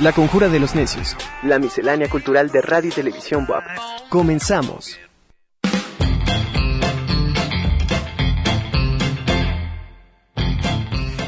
La Conjura de los Necios. La miscelánea cultural de radio y televisión WAP. Comenzamos.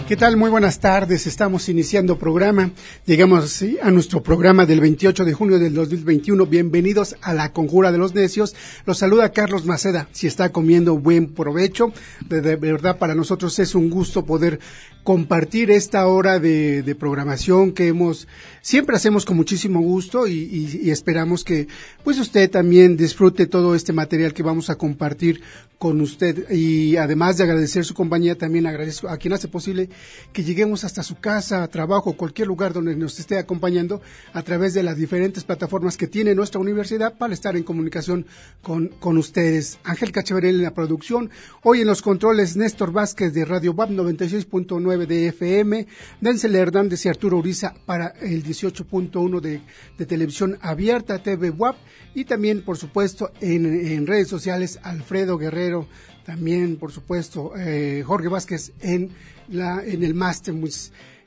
¿Qué tal? Muy buenas tardes. Estamos iniciando programa. Llegamos a nuestro programa del 28 de junio del 2021. Bienvenidos a la Conjura de los Necios. Los saluda Carlos Maceda. Si está comiendo, buen provecho. de verdad, para nosotros es un gusto poder compartir esta hora de, programación que hemos siempre hacemos con muchísimo gusto y, y, esperamos que pues usted también disfrute todo este material que vamos a compartir con usted. Y además de agradecer su compañía también agradezco a quien hace posible que lleguemos hasta su casa, trabajo, cualquier lugar donde nos esté acompañando a través de las diferentes plataformas que tiene nuestra universidad para estar en comunicación con, con ustedes. Ángel Cacheverel en la producción, hoy en los controles Néstor Vázquez de Radio WAP 96.9 de FM, Denzel Hernández y Arturo Uriza para el 18.1 de, de, televisión abierta, TV WAP, y también, por supuesto, en, en redes sociales, Alfredo Guerrero, también, por supuesto, eh, Jorge Vázquez en, la, en el máster.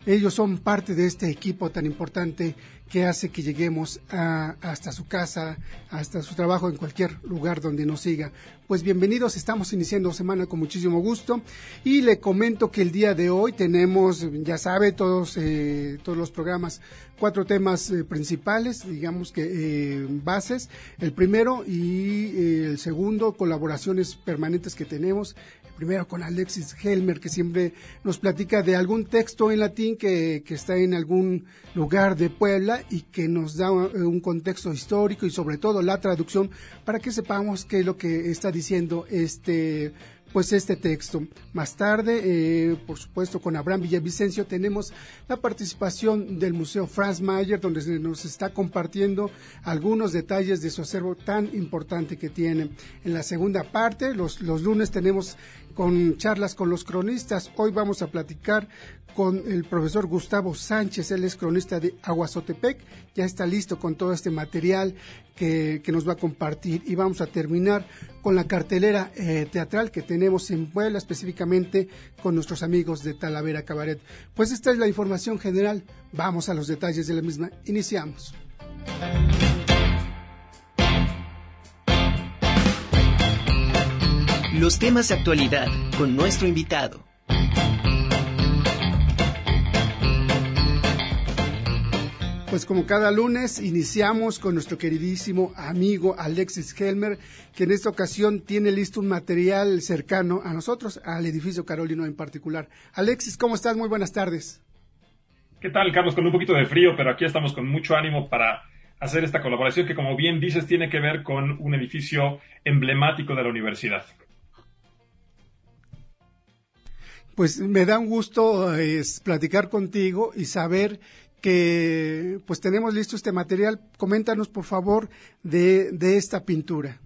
Ellos son parte de este equipo tan importante que hace que lleguemos a, hasta su casa, hasta su trabajo, en cualquier lugar donde nos siga. Pues bienvenidos, estamos iniciando semana con muchísimo gusto y le comento que el día de hoy tenemos, ya sabe, todos, eh, todos los programas, cuatro temas eh, principales, digamos que eh, bases. El primero y eh, el segundo, colaboraciones permanentes que tenemos primero con Alexis Helmer, que siempre nos platica de algún texto en latín que, que, está en algún lugar de Puebla y que nos da un contexto histórico y sobre todo la traducción para que sepamos qué es lo que está diciendo este pues este texto. Más tarde, eh, por supuesto, con Abraham Villavicencio tenemos la participación del Museo Franz Mayer, donde se nos está compartiendo algunos detalles de su acervo tan importante que tiene. En la segunda parte, los, los lunes tenemos con charlas con los cronistas. Hoy vamos a platicar con el profesor Gustavo Sánchez, él es cronista de Aguazotepec, ya está listo con todo este material que, que nos va a compartir y vamos a terminar con la cartelera eh, teatral que tenemos en Puebla, específicamente con nuestros amigos de Talavera Cabaret. Pues esta es la información general, vamos a los detalles de la misma. Iniciamos. Los temas de actualidad con nuestro invitado. Pues como cada lunes iniciamos con nuestro queridísimo amigo Alexis Helmer, que en esta ocasión tiene listo un material cercano a nosotros, al edificio Carolino en particular. Alexis, ¿cómo estás? Muy buenas tardes. ¿Qué tal, Carlos? Con un poquito de frío, pero aquí estamos con mucho ánimo para hacer esta colaboración que, como bien dices, tiene que ver con un edificio emblemático de la universidad. Pues me da un gusto platicar contigo y saber que pues tenemos listo este material. Coméntanos, por favor, de, de esta pintura.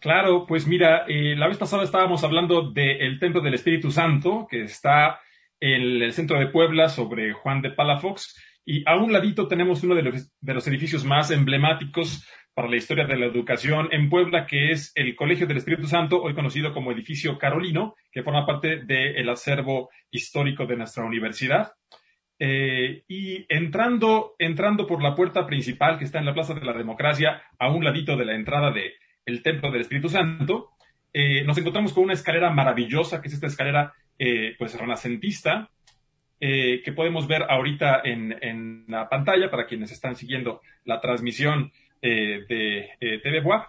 Claro, pues mira, eh, la vez pasada estábamos hablando del Templo del Espíritu Santo, que está en el centro de Puebla, sobre Juan de Palafox, y a un ladito tenemos uno de los, de los edificios más emblemáticos para la historia de la educación en Puebla, que es el Colegio del Espíritu Santo, hoy conocido como Edificio Carolino, que forma parte del acervo histórico de nuestra universidad. Eh, y entrando, entrando por la puerta principal que está en la Plaza de la Democracia, a un ladito de la entrada del el Templo del Espíritu Santo, eh, nos encontramos con una escalera maravillosa, que es esta escalera eh, pues renacentista, eh, que podemos ver ahorita en, en, la pantalla para quienes están siguiendo la transmisión eh, de eh, TV Bois.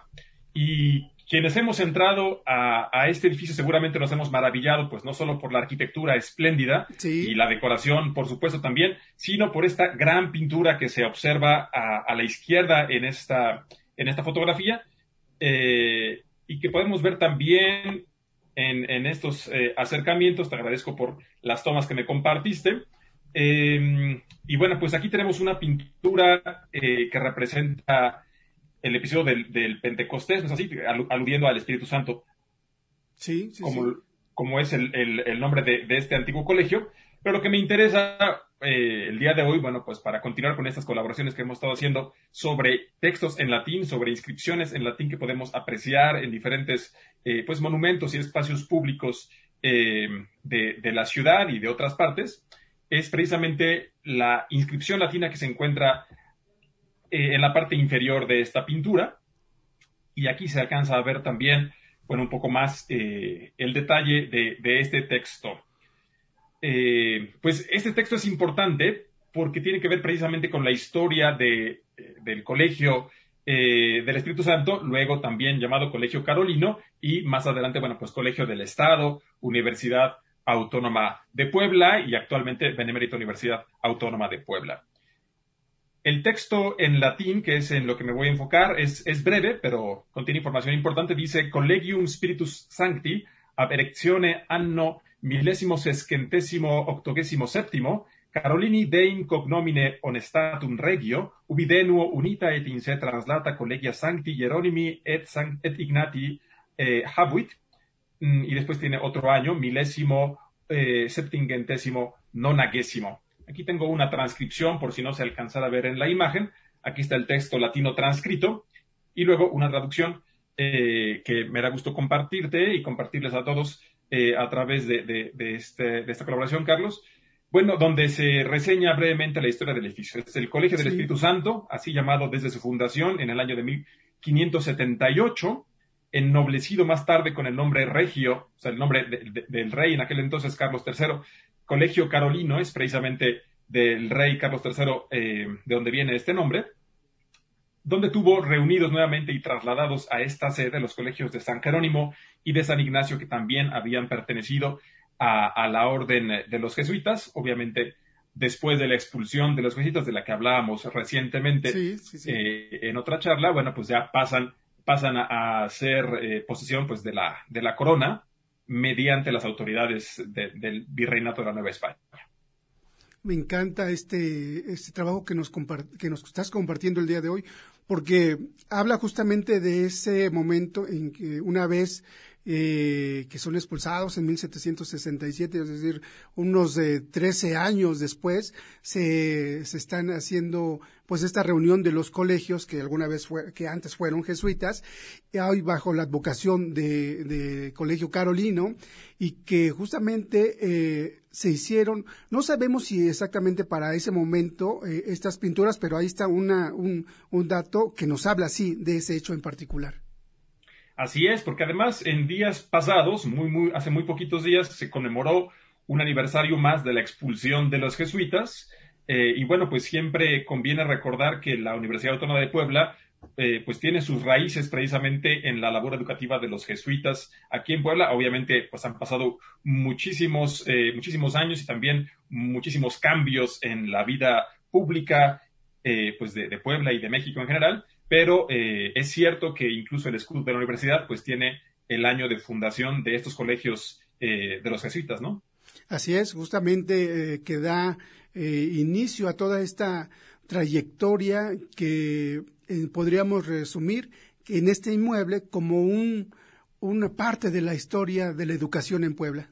Y quienes hemos entrado a, a, este edificio seguramente nos hemos maravillado, pues no solo por la arquitectura espléndida sí. y la decoración, por supuesto, también, sino por esta gran pintura que se observa a, a la izquierda en esta, en esta fotografía eh, y que podemos ver también en, en estos eh, acercamientos. Te agradezco por las tomas que me compartiste. Eh, y bueno, pues aquí tenemos una pintura eh, que representa el episodio del, del Pentecostés, ¿no es así? Al, aludiendo al Espíritu Santo. Sí, sí, como, sí. como es el, el, el nombre de, de, este antiguo colegio. Pero lo que me interesa eh, el día de hoy, bueno, pues para continuar con estas colaboraciones que hemos estado haciendo sobre textos en latín, sobre inscripciones en latín que podemos apreciar en diferentes eh, pues monumentos y espacios públicos eh, de, de, la ciudad y de otras partes. es precisamente la inscripción latina que se encuentra eh, en la parte inferior de esta pintura. Y aquí se alcanza a ver también, bueno, un poco más eh, el detalle de, este texto. Eh, pues este texto es importante porque tiene que ver precisamente con la historia del colegio del Espíritu Santo, luego también llamado Colegio Carolino, y más adelante, bueno, pues Colegio del Estado, Universidad Autónoma de Puebla y actualmente Benemérita Universidad Autónoma de Puebla. El texto en latín, que es en lo que me voy a enfocar, es, breve, pero contiene información importante. Dice Collegium Spiritus Sancti ab erectione anno millesimo sesquentesimo octogesimo septimo Carolini dein cognomine honestatum regio ubi denuo unita et in se translata collegia sancti Hieronimi et, et Ignati eh, habuit mm, y después tiene otro año milésimo eh, septingentésimo nonagesimo Aquí tengo una transcripción por si no se alcanzara a ver en la imagen. Aquí está el texto latino transcrito y luego una traducción eh, que me da gusto compartirte y compartirles a todos eh, a través de, este, de, esta colaboración, Carlos. Bueno, donde se reseña brevemente la historia del edificio. Es el Colegio del Espíritu Santo, así llamado desde su fundación en el año de 1578, ennoblecido más tarde con el nombre Regio, o sea, el nombre del rey en aquel entonces, Carlos III, Colegio Carolino es precisamente del rey Carlos III, eh, de donde viene este nombre, donde tuvo reunidos nuevamente y trasladados a esta sede los colegios de San Jerónimo y de San Ignacio, que también habían pertenecido a, la orden de los jesuitas, obviamente después de la expulsión de los jesuitas de la que hablábamos recientemente eh, en otra charla, bueno, pues ya pasan, pasan a, ser eh, posesión pues de la, de la corona mediante las autoridades del virreinato de la Nueva España. Me encanta este, este trabajo que nos, que nos estás compartiendo el día de hoy, porque habla justamente de ese momento en que una vez eh, que son expulsados en 1767, es decir, unos eh, 13 años después, se, se, están haciendo pues esta reunión de los colegios que alguna vez fue, que antes fueron jesuitas, y hoy bajo la advocación de, de Colegio Carolino, y que justamente eh, se hicieron, no sabemos si exactamente para ese momento eh, estas pinturas, pero ahí está una, un, un dato que nos habla así de ese hecho en particular. Así es, porque además en días pasados, muy, muy, hace muy poquitos días, se conmemoró un aniversario más de la expulsión de los jesuitas. Eh, y bueno, pues siempre conviene recordar que la Universidad Autónoma de Puebla eh, pues tiene sus raíces precisamente en la labor educativa de los jesuitas aquí en Puebla. Obviamente, pues han pasado muchísimos, eh, muchísimos años y también muchísimos cambios en la vida pública pues de, de, Puebla y de México en general pero eh, es cierto que incluso el escudo de la universidad pues tiene el año de fundación de estos colegios eh, de los jesuitas, ¿no? Así es, justamente eh, que da inicio a toda esta trayectoria que podríamos resumir en este inmueble como un, una parte de la historia de la educación en Puebla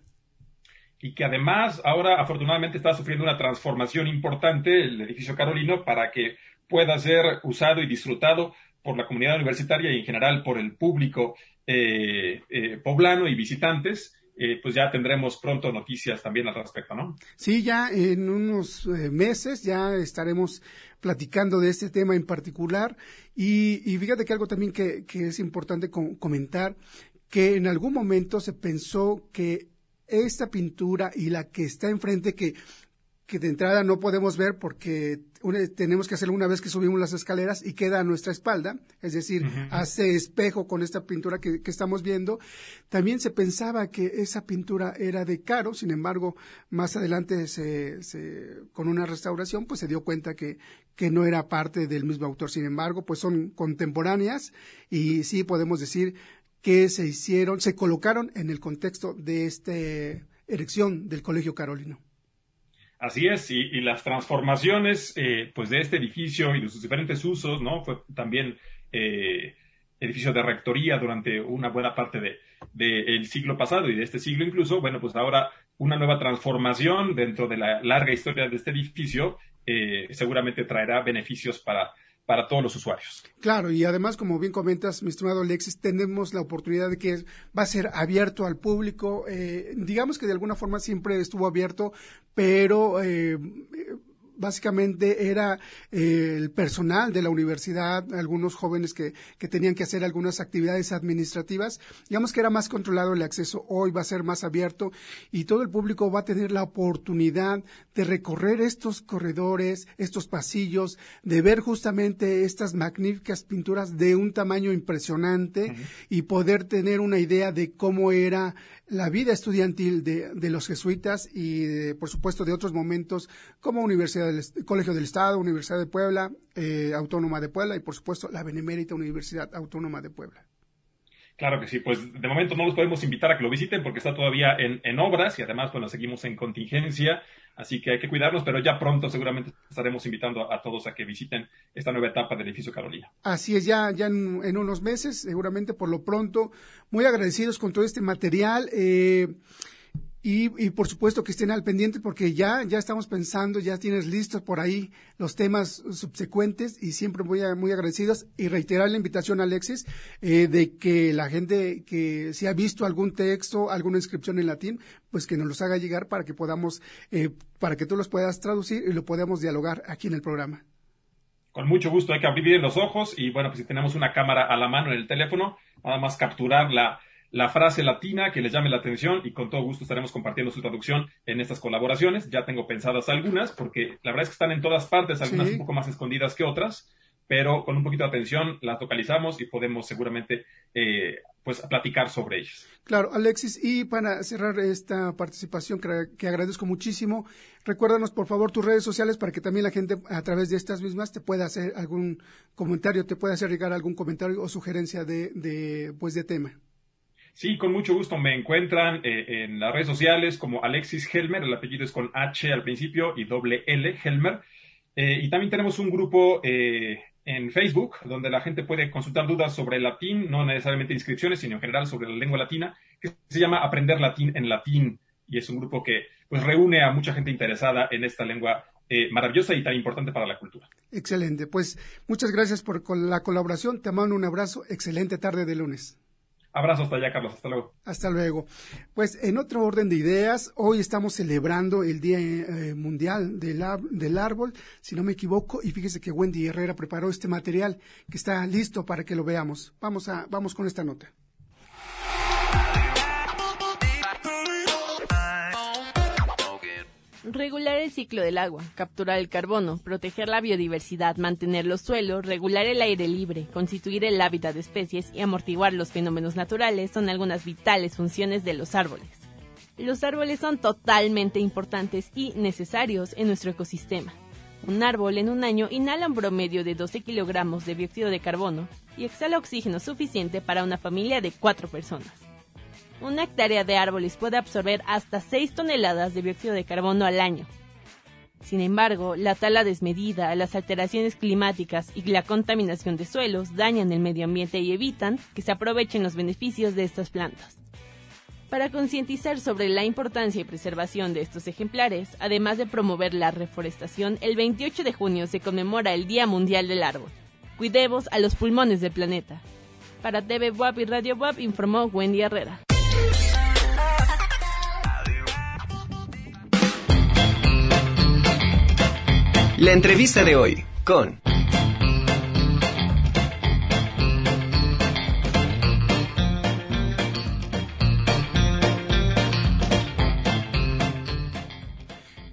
y que además ahora afortunadamente está sufriendo una transformación importante el edificio Carolino para que pueda ser usado y disfrutado por la comunidad universitaria y en general por el público eh, eh, poblano y visitantes. Eh, pues ya tendremos pronto noticias también al respecto, ¿no? Sí, ya en unos meses ya estaremos platicando de este tema en particular y, fíjate que algo también que, es importante comentar, que en algún momento se pensó que esta pintura y la que está enfrente, que que de entrada no podemos ver porque tenemos que hacerlo una vez que subimos las escaleras y queda a nuestra espalda, es decir, hace espejo con esta pintura que, estamos viendo. También se pensaba que esa pintura era de Caro, sin embargo, más adelante se, con una restauración, pues se dio cuenta que, que no era parte del mismo autor. Sin embargo, pues son contemporáneas y sí podemos decir que se hicieron, se colocaron en el contexto de esta erección del Colegio Carolino. Así es, y, las transformaciones eh, pues de este edificio y de sus diferentes usos, ¿no? Fue también eh, edificio de rectoría durante una buena parte del de, siglo pasado y de este siglo incluso. Bueno, pues ahora una nueva transformación dentro de la larga historia de este edificio eh, seguramente traerá beneficios para, para todos los usuarios. Claro, y además, como bien comentas, mi estimado Alexis, tenemos la oportunidad de que va a ser abierto al público. Eh, digamos que de alguna forma siempre estuvo abierto, pero eh, básicamente era eh, el personal de la universidad, algunos jóvenes que, que, tenían que hacer algunas actividades administrativas. Digamos que era más controlado el acceso, hoy va a ser más abierto y todo el público va a tener la oportunidad de recorrer estos corredores, estos pasillos, de ver justamente estas magníficas pinturas de un tamaño impresionante uh -huh. y poder tener una idea de cómo era la vida estudiantil de, de los jesuitas y, de, por supuesto, de otros momentos como Universidad del Colegio del Estado, Universidad de Puebla, eh, Autónoma de Puebla y, por supuesto, la Benemérita Universidad Autónoma de Puebla. Claro que sí, pues de momento no los podemos invitar a que lo visiten porque está todavía en, obras y además, bueno, seguimos en contingencia, así que hay que cuidarnos, pero ya pronto seguramente estaremos invitando a todos a que visiten esta nueva etapa del edificio Carolina. Así es, ya, ya en, en unos meses, seguramente por lo pronto, muy agradecidos con todo este material. Eh, y, y, por supuesto que estén al pendiente porque ya, ya estamos pensando, ya tienes listos por ahí los temas subsecuentes y siempre muy, muy agradecidos y reiterar la invitación Alexis eh, de que la gente que si ha visto algún texto, alguna inscripción en latín, pues que nos los haga llegar para que podamos, eh, para que tú los puedas traducir y lo podamos dialogar aquí en el programa. Con mucho gusto, hay que abrir bien los ojos y bueno, pues si tenemos una cámara a la mano en el teléfono, nada más capturar la, la frase latina que les llame la atención y con todo gusto estaremos compartiendo su traducción en estas colaboraciones. Ya tengo pensadas algunas porque la verdad es que están en todas partes, algunas sí. un poco más escondidas que otras, pero con un poquito de atención las localizamos y podemos seguramente eh, pues platicar sobre ellas. Claro, Alexis, y para cerrar esta participación que, que, agradezco muchísimo, recuérdanos por favor tus redes sociales para que también la gente a través de estas mismas te pueda hacer algún comentario, te pueda hacer llegar algún comentario o sugerencia de, de pues de tema. Sí, con mucho gusto me encuentran eh, en las redes sociales como Alexis Helmer, el apellido es con H al principio y doble L, Helmer. Eh, y también tenemos un grupo eh, en Facebook donde la gente puede consultar dudas sobre el latín, no necesariamente inscripciones, sino en general sobre la lengua latina, que se llama Aprender Latín en Latín. Y es un grupo que pues reúne a mucha gente interesada en esta lengua eh, maravillosa y tan importante para la cultura. Excelente. Pues muchas gracias por la colaboración. Te mando un abrazo. Excelente tarde de lunes. Abrazo hasta allá, Carlos. Hasta luego. Hasta luego. Pues en otro orden de ideas, hoy estamos celebrando el Día eh, Mundial del, del, Árbol, si no me equivoco, y fíjese que Wendy Herrera preparó este material que está listo para que lo veamos. Vamos, a, vamos con esta nota. Regular el ciclo del agua, capturar el carbono, proteger la biodiversidad, mantener los suelos, regular el aire libre, constituir el hábitat de especies y amortiguar los fenómenos naturales son algunas vitales funciones de los árboles. Los árboles son totalmente importantes y necesarios en nuestro ecosistema. Un árbol en un año inhala un promedio de 12 kilogramos de dióxido de carbono y exhala oxígeno suficiente para una familia de cuatro personas una hectárea de árboles puede absorber hasta 6 toneladas de dióxido de carbono al año. Sin embargo, la tala desmedida, las alteraciones climáticas y la contaminación de suelos dañan el medio ambiente y evitan que se aprovechen los beneficios de estas plantas. Para concientizar sobre la importancia y preservación de estos ejemplares, además de promover la reforestación, el 28 de junio se conmemora el Día Mundial del Árbol. Cuidemos a los pulmones del planeta. Para TV y Radio informó Wendy Herrera. La entrevista de hoy con...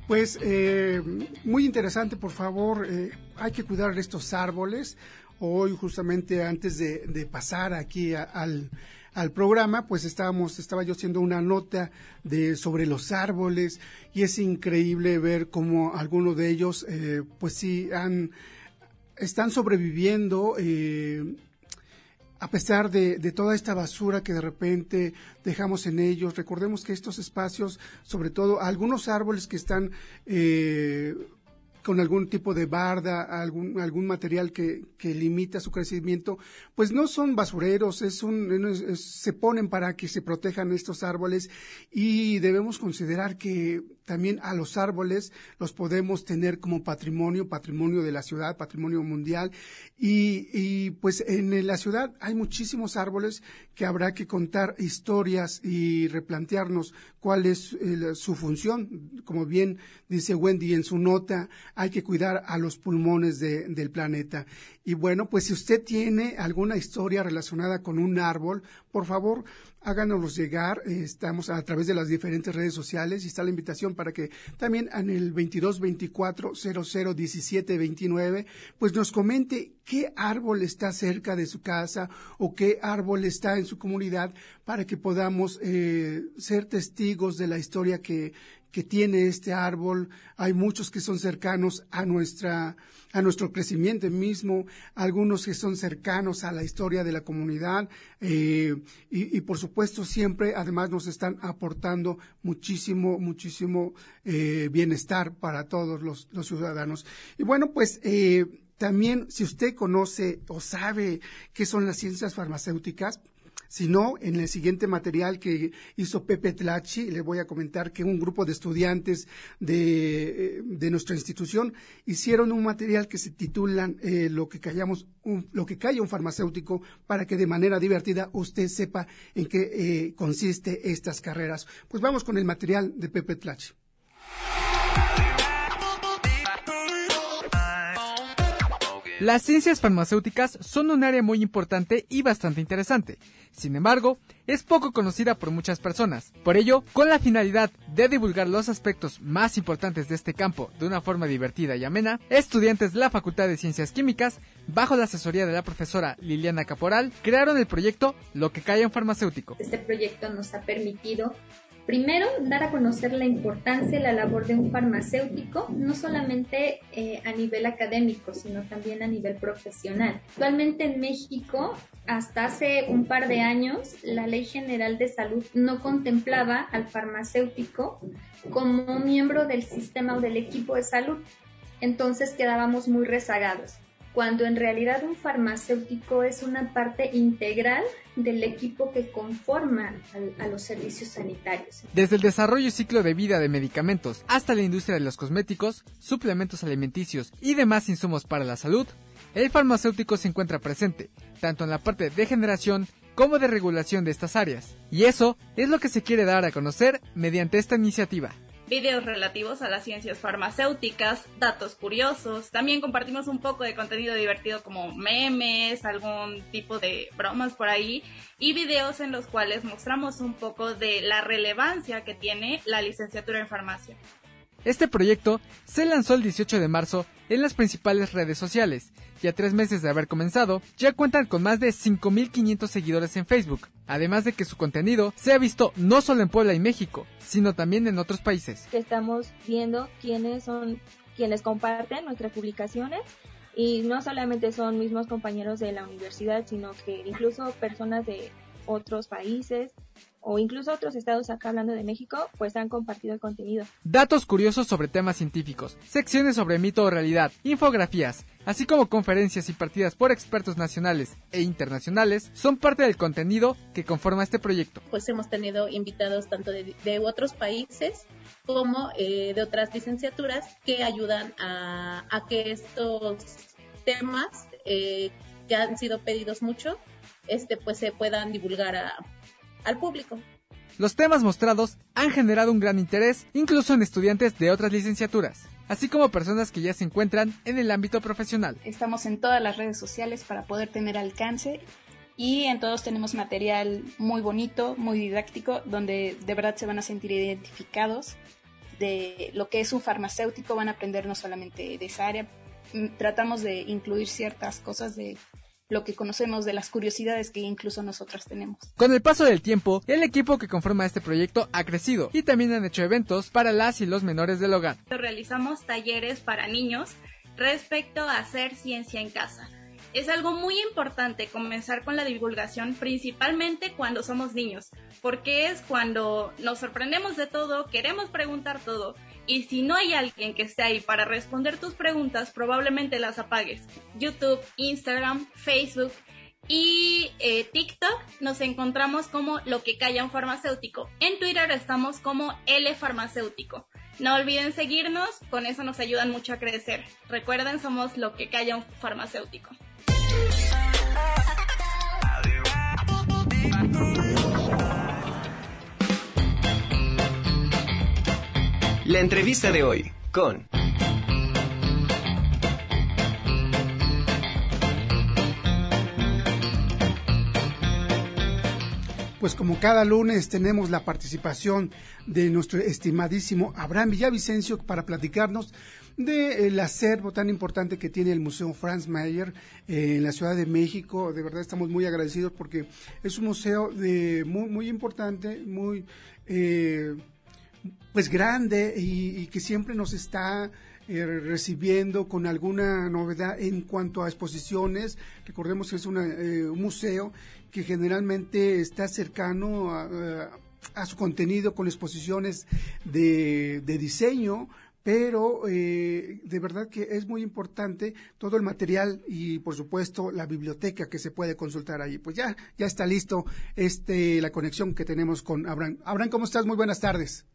Pues eh, muy interesante, por favor, eh, hay que cuidar estos árboles. Hoy justamente antes de, pasar aquí al, al programa, pues estábamos, estaba yo haciendo una nota de sobre los árboles y es increíble ver cómo algunos de ellos, eh, pues sí, han, están sobreviviendo. Eh, a pesar de, de, toda esta basura que de repente dejamos en ellos, recordemos que estos espacios, sobre todo algunos árboles que están eh, con algún tipo de barda, algún, algún material que, que limita su crecimiento, pues no son basureros, es un, se ponen para que se protejan estos árboles y debemos considerar que también a los árboles los podemos tener como patrimonio, patrimonio de la ciudad, patrimonio mundial. Y, y pues en la ciudad hay muchísimos árboles que habrá que contar historias y replantearnos cuál es su función. Como bien dice Wendy en su nota, hay que cuidar a los pulmones del planeta. Y bueno, pues si usted tiene alguna historia relacionada con un árbol, por favor, háganoslos llegar. Estamos a través de las diferentes redes sociales y está la invitación para que también en el 22 24 00 17 29, pues nos comente qué árbol está cerca de su casa o qué árbol está en su comunidad para que podamos eh, ser testigos de la historia que, que tiene este árbol. Hay muchos que son cercanos a nuestra, a nuestro crecimiento mismo, algunos que son cercanos a la historia de la comunidad, eh, y, por supuesto siempre además nos están aportando muchísimo, muchísimo eh, bienestar para todos los, los, ciudadanos. Y bueno, pues eh, también si usted conoce o sabe qué son las ciencias farmacéuticas, sino en el siguiente material que hizo Pepe Tlachi, le voy a comentar que un grupo de estudiantes de, eh, de nuestra institución hicieron un material que se titula eh, lo que callamos un, lo que calla un farmacéutico para que de manera divertida usted sepa en qué eh, consiste estas carreras. Pues vamos con el material de Pepe Tlachi. Las ciencias farmacéuticas son un área muy importante y bastante interesante. Sin embargo, es poco conocida por muchas personas. Por ello, con la finalidad de divulgar los aspectos más importantes de este campo de una forma divertida y amena, estudiantes de la Facultad de Ciencias Químicas, bajo la asesoría de la profesora Liliana Caporal, crearon el proyecto Lo que cae en farmacéutico. Este proyecto nos ha permitido Primero, dar a conocer la importancia y la labor de un farmacéutico, no solamente eh, a nivel académico, sino también a nivel profesional. Actualmente en México, hasta hace un par de años, la Ley General de Salud no contemplaba al farmacéutico como miembro del sistema o del equipo de salud. Entonces quedábamos muy rezagados cuando en realidad un farmacéutico es una parte integral del equipo que conforma a, los servicios sanitarios. Desde el desarrollo y ciclo de vida de medicamentos hasta la industria de los cosméticos, suplementos alimenticios y demás insumos para la salud, el farmacéutico se encuentra presente, tanto en la parte de generación como de regulación de estas áreas. Y eso es lo que se quiere dar a conocer mediante esta iniciativa videos relativos a las ciencias farmacéuticas, datos curiosos, también compartimos un poco de contenido divertido como memes, algún tipo de bromas por ahí y videos en los cuales mostramos un poco de la relevancia que tiene la licenciatura en farmacia. Este proyecto se lanzó el 18 de marzo en las principales redes sociales y a tres meses de haber comenzado ya cuentan con más de 5.500 seguidores en Facebook, además de que su contenido se ha visto no solo en Puebla y México, sino también en otros países. Estamos viendo quiénes son quienes comparten nuestras publicaciones y no solamente son mismos compañeros de la universidad, sino que incluso personas de otros países o incluso otros estados acá hablando de México, pues han compartido el contenido. Datos curiosos sobre temas científicos, secciones sobre mito o realidad, infografías, así como conferencias y partidas por expertos nacionales e internacionales, son parte del contenido que conforma este proyecto. Pues hemos tenido invitados tanto de, otros países como eh, de otras licenciaturas que ayudan a, que estos temas eh, que han sido pedidos mucho, este, pues se puedan divulgar a, al público. Los temas mostrados han generado un gran interés incluso en estudiantes de otras licenciaturas, así como personas que ya se encuentran en el ámbito profesional. Estamos en todas las redes sociales para poder tener alcance y en todos tenemos material muy bonito, muy didáctico, donde de verdad se van a sentir identificados de lo que es un farmacéutico, van a aprender no solamente de esa área, mm, tratamos de incluir ciertas cosas de lo que conocemos de las curiosidades que incluso nosotras tenemos. Con el paso del tiempo, el equipo que conforma este proyecto ha crecido y también han hecho eventos para las y los menores del hogar. Realizamos talleres para niños respecto a hacer ciencia en casa. Es algo muy importante comenzar con la divulgación principalmente cuando somos niños, porque es cuando nos sorprendemos de todo, queremos preguntar todo y si no hay alguien que esté ahí para responder tus preguntas, probablemente las apagues. YouTube, Instagram, Facebook y eh, TikTok nos encontramos como lo que calla un farmacéutico. En Twitter estamos como L farmacéutico. No olviden seguirnos, con eso nos ayudan mucho a crecer. Recuerden, somos lo que calla un farmacéutico. La entrevista de hoy con... Pues como cada lunes tenemos la participación de nuestro estimadísimo Abraham Villavicencio para platicarnos del acervo tan importante que tiene el Museo Franz Mayer en la Ciudad de México. De verdad estamos muy agradecidos porque es un museo de muy, muy importante, muy eh, pues grande y, que siempre nos está eh, recibiendo con alguna novedad en cuanto a exposiciones. Recordemos que es un museo que generalmente está cercano a, su contenido con exposiciones de, diseño, pero eh, de verdad que es muy importante todo el material y por supuesto la biblioteca que se puede consultar ahí. Pues ya, ya está listo este la conexión que tenemos con Abraham. Abraham, ¿cómo estás? Muy buenas tardes.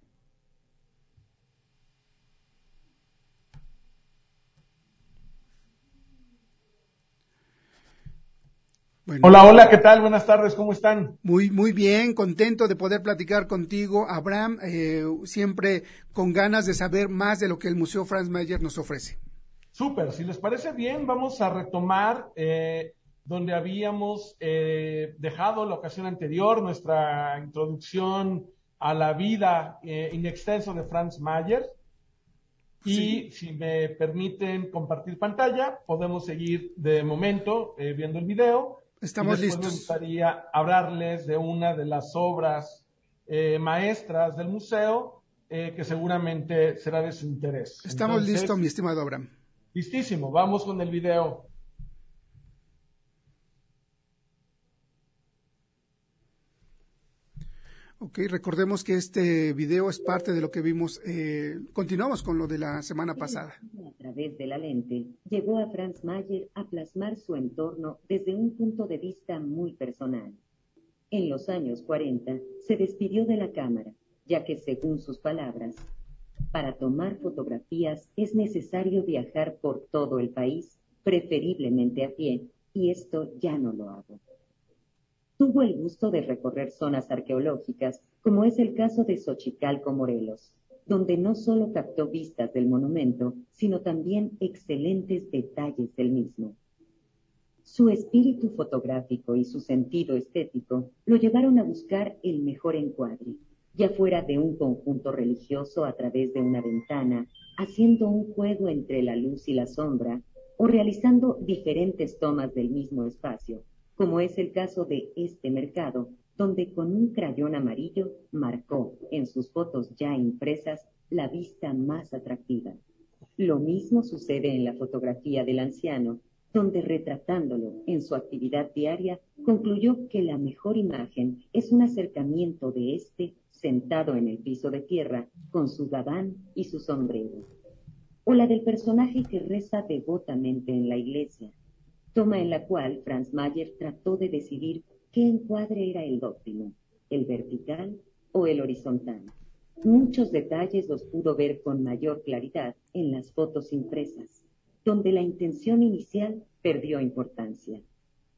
Hola, hola, ¿qué tal? Buenas tardes, ¿cómo están? Muy, muy bien, contento de poder platicar contigo, Abraham, eh, siempre con ganas de saber más de lo que el Museo Franz Mayer nos ofrece. Súper, si les parece bien, vamos a retomar eh, donde habíamos eh, dejado la ocasión anterior, nuestra introducción a la vida in extenso de Franz Mayer. Y si me permiten compartir pantalla, podemos seguir de momento viendo el video Estamos listos. Me gustaría hablarles de una de las obras eh, maestras del museo eh, que seguramente será de su interés. Estamos listos, mi estimado Abraham. Listísimo, vamos con el video. Ok, recordemos que este video es parte de lo que vimos. Eh, continuamos con lo de la semana pasada. A través de la lente, llegó a Franz Mayer a plasmar su entorno desde un punto de vista muy personal. En los años 40, se despidió de la cámara, ya que, según sus palabras, para tomar fotografías es necesario viajar por todo el país, preferiblemente a pie, y esto ya no lo hago tuvo el gusto de recorrer zonas arqueológicas, como es el caso de Xochicalco, Morelos, donde no solo captó vistas del monumento, sino también excelentes detalles del mismo. Su espíritu fotográfico y su sentido estético lo llevaron a buscar el mejor encuadre, ya fuera de un conjunto religioso a través de una ventana, haciendo un juego entre la luz y la sombra, o realizando diferentes tomas del mismo espacio, como es el caso de este mercado, donde con un crayón amarillo marcó en sus fotos ya impresas la vista más atractiva. Lo mismo sucede en la fotografía del anciano, donde retratándolo en su actividad diaria, concluyó que la mejor imagen es un acercamiento de éste sentado en el piso de tierra con su gabán y su sombrero. O la del personaje que reza devotamente en la iglesia, toma en la cual Franz Mayer trató de decidir qué encuadre era el óptimo, el vertical o el horizontal. Muchos detalles los pudo ver con mayor claridad en las fotos impresas, donde la intención inicial perdió importancia.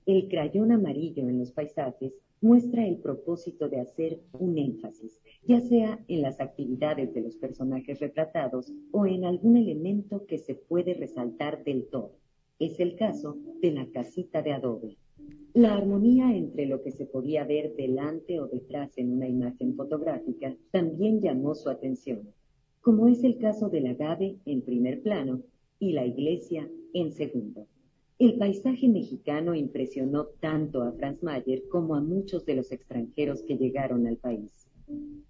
El crayón amarillo en los paisajes muestra el propósito de hacer un énfasis, ya sea en las actividades de los personajes retratados o en algún elemento que se puede resaltar del todo. Es el caso de la casita de adobe. La armonía entre lo que se podía ver delante o detrás en una imagen fotográfica también llamó su atención, como es el caso del agave en primer plano y la iglesia en segundo. El paisaje mexicano impresionó tanto a Franz Mayer como a muchos de los extranjeros que llegaron al país.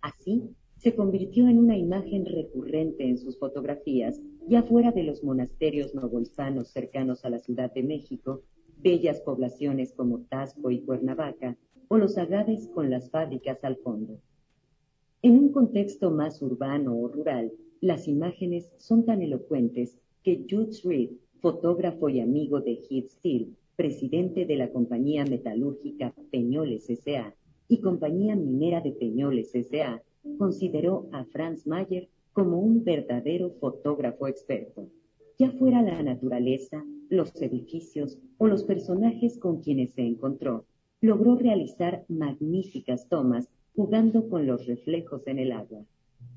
Así, se convirtió en una imagen recurrente en sus fotografías, ya fuera de los monasterios novohispanos cercanos a la Ciudad de México, bellas poblaciones como Tasco y Cuernavaca, o los agaves con las fábricas al fondo. En un contexto más urbano o rural, las imágenes son tan elocuentes que Jude Reed, fotógrafo y amigo de Heath Steele, presidente de la compañía metalúrgica Peñoles S.A. y compañía minera de Peñoles S.A., consideró a Franz Mayer como un verdadero fotógrafo experto, ya fuera la naturaleza, los edificios o los personajes con quienes se encontró. Logró realizar magníficas tomas jugando con los reflejos en el agua.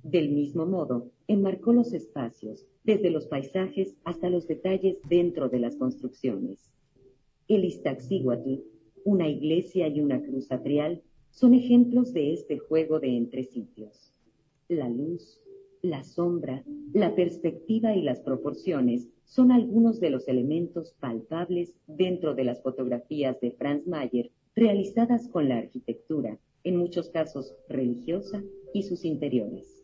Del mismo modo, enmarcó los espacios, desde los paisajes hasta los detalles dentro de las construcciones. El Iztaccíhuatl, una iglesia y una cruz atrial, son ejemplos de este juego de entresitios. La luz, la sombra, la perspectiva y las proporciones son algunos de los elementos palpables dentro de las fotografías de Franz Mayer realizadas con la arquitectura, en muchos casos religiosa, y sus interiores.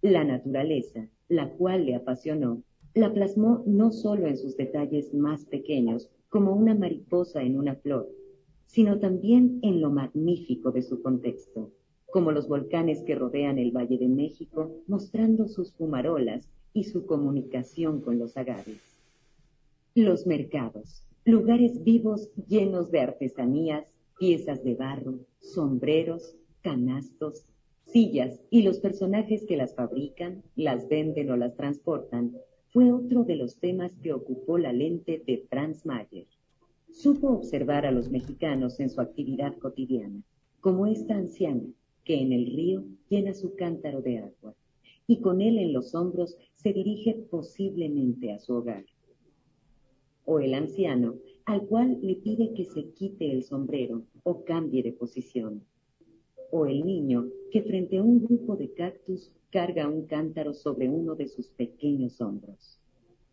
La naturaleza, la cual le apasionó, la plasmó no solo en sus detalles más pequeños, como una mariposa en una flor, sino también en lo magnífico de su contexto, como los volcanes que rodean el Valle de México, mostrando sus fumarolas y su comunicación con los agaves. Los mercados, lugares vivos llenos de artesanías, piezas de barro, sombreros, canastos, sillas y los personajes que las fabrican, las venden o las transportan, fue otro de los temas que ocupó la lente de Franz Mayer. Supo observar a los mexicanos en su actividad cotidiana, como esta anciana, que en el río llena su cántaro de agua y con él en los hombros se dirige posiblemente a su hogar. O el anciano, al cual le pide que se quite el sombrero o cambie de posición. O el niño que frente a un grupo de cactus carga un cántaro sobre uno de sus pequeños hombros.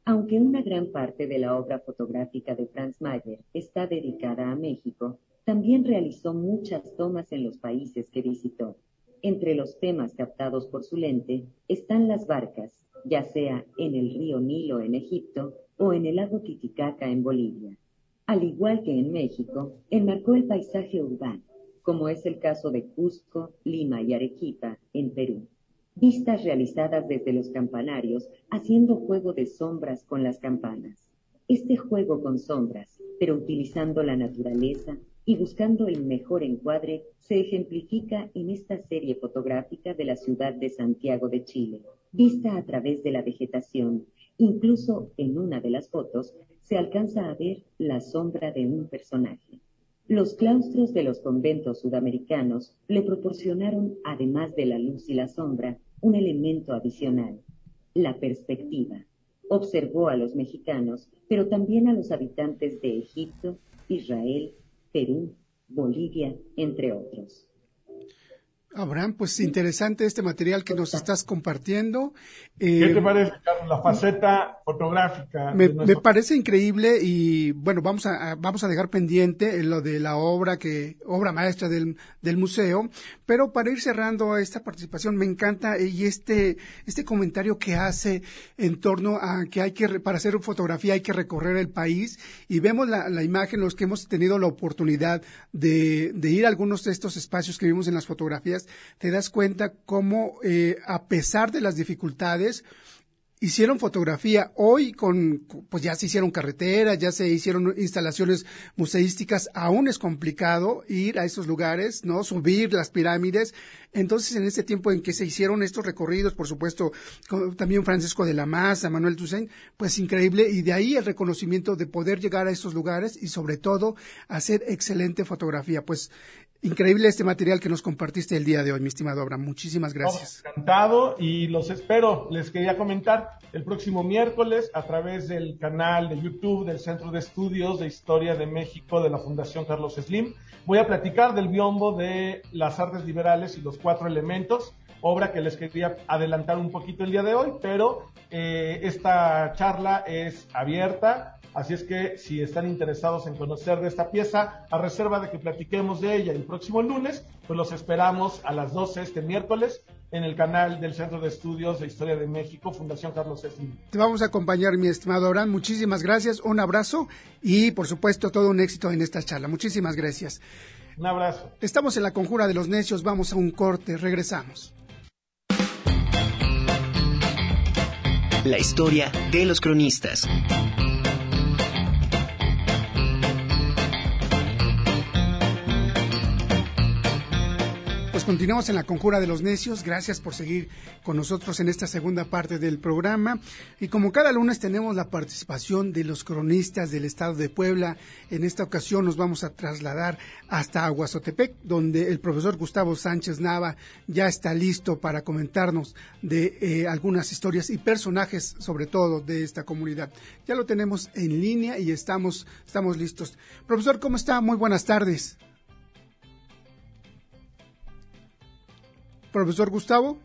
Aunque una gran parte de la obra fotográfica de Franz Mayer está dedicada a México, también realizó muchas tomas en los países que visitó. Entre los temas captados por su lente están las barcas, ya sea en el río Nilo en Egipto o en el lago Titicaca en Bolivia. Al igual que en México, enmarcó el paisaje urbano, como es el caso de Cusco, Lima y Arequipa en Perú. Vistas realizadas desde los campanarios, haciendo juego de sombras con las campanas. Este juego con sombras, pero utilizando la naturaleza, y buscando el mejor encuadre se ejemplifica en esta serie fotográfica de la ciudad de Santiago de Chile, vista a través de la vegetación. Incluso en una de las fotos se alcanza a ver la sombra de un personaje. Los claustros de los conventos sudamericanos le proporcionaron, además de la luz y la sombra, un elemento adicional, la perspectiva. Observó a los mexicanos, pero también a los habitantes de Egipto, Israel, Perú, Bolivia, entre otros. Abraham, pues interesante este material que nos estás compartiendo. ¿Qué te eh, parece, Carlos, la faceta fotográfica? Me, parece increíble y bueno, vamos a, vamos a dejar pendiente lo de la obra que obra maestra del, del museo, pero para ir cerrando esta participación me encanta y este este comentario que hace en torno a que hay que para hacer fotografía hay que recorrer el país y vemos la, la imagen los que hemos tenido la oportunidad de, de ir a algunos de estos espacios que vimos en las fotografías te das cuenta cómo, eh, a pesar de las dificultades, hicieron fotografía. Hoy con, pues ya se hicieron carreteras, ya se hicieron instalaciones museísticas. Aún es complicado ir a esos lugares, ¿no? Subir las pirámides. Entonces, en este tiempo en que se hicieron estos recorridos, por supuesto, también Francisco de la Maza, Manuel Toussaint, pues increíble. Y de ahí el reconocimiento de poder llegar a estos lugares y sobre todo hacer excelente fotografía. Pues Increíble este material que nos compartiste el día de hoy, mi estimado Abraham. Muchísimas gracias. encantado y los espero. Les quería comentar el próximo miércoles a través del canal de YouTube del Centro de Estudios de Historia de México de la Fundación Carlos Slim. Voy a platicar del biombo de las artes liberales y los cuatro elementos, obra que les quería adelantar un poquito el día de hoy, pero eh, esta charla es abierta Así es que si están interesados en conocer de esta pieza, a reserva de que platiquemos de ella el próximo lunes, pues los esperamos a las 12 este miércoles en el canal del Centro de Estudios de Historia de México, Fundación Carlos Slim. Te vamos a acompañar, mi estimado Abraham. Muchísimas gracias, un abrazo y, por supuesto, todo un éxito en esta charla. Muchísimas gracias. Un abrazo. Estamos en la conjura de los necios, vamos a un corte, regresamos. La historia de los cronistas. Pues continuamos en la conjura de los necios. Gracias por seguir con nosotros en esta segunda parte del programa. Y como cada lunes tenemos la participación de los cronistas del estado de Puebla, en esta ocasión nos vamos a trasladar hasta Aguazotepec, donde el profesor Gustavo Sánchez Nava ya está listo para comentarnos de eh, algunas historias y personajes, sobre todo de esta comunidad. Ya lo tenemos en línea y estamos, estamos listos. Profesor, ¿cómo está? Muy buenas tardes. Profesor Gustavo.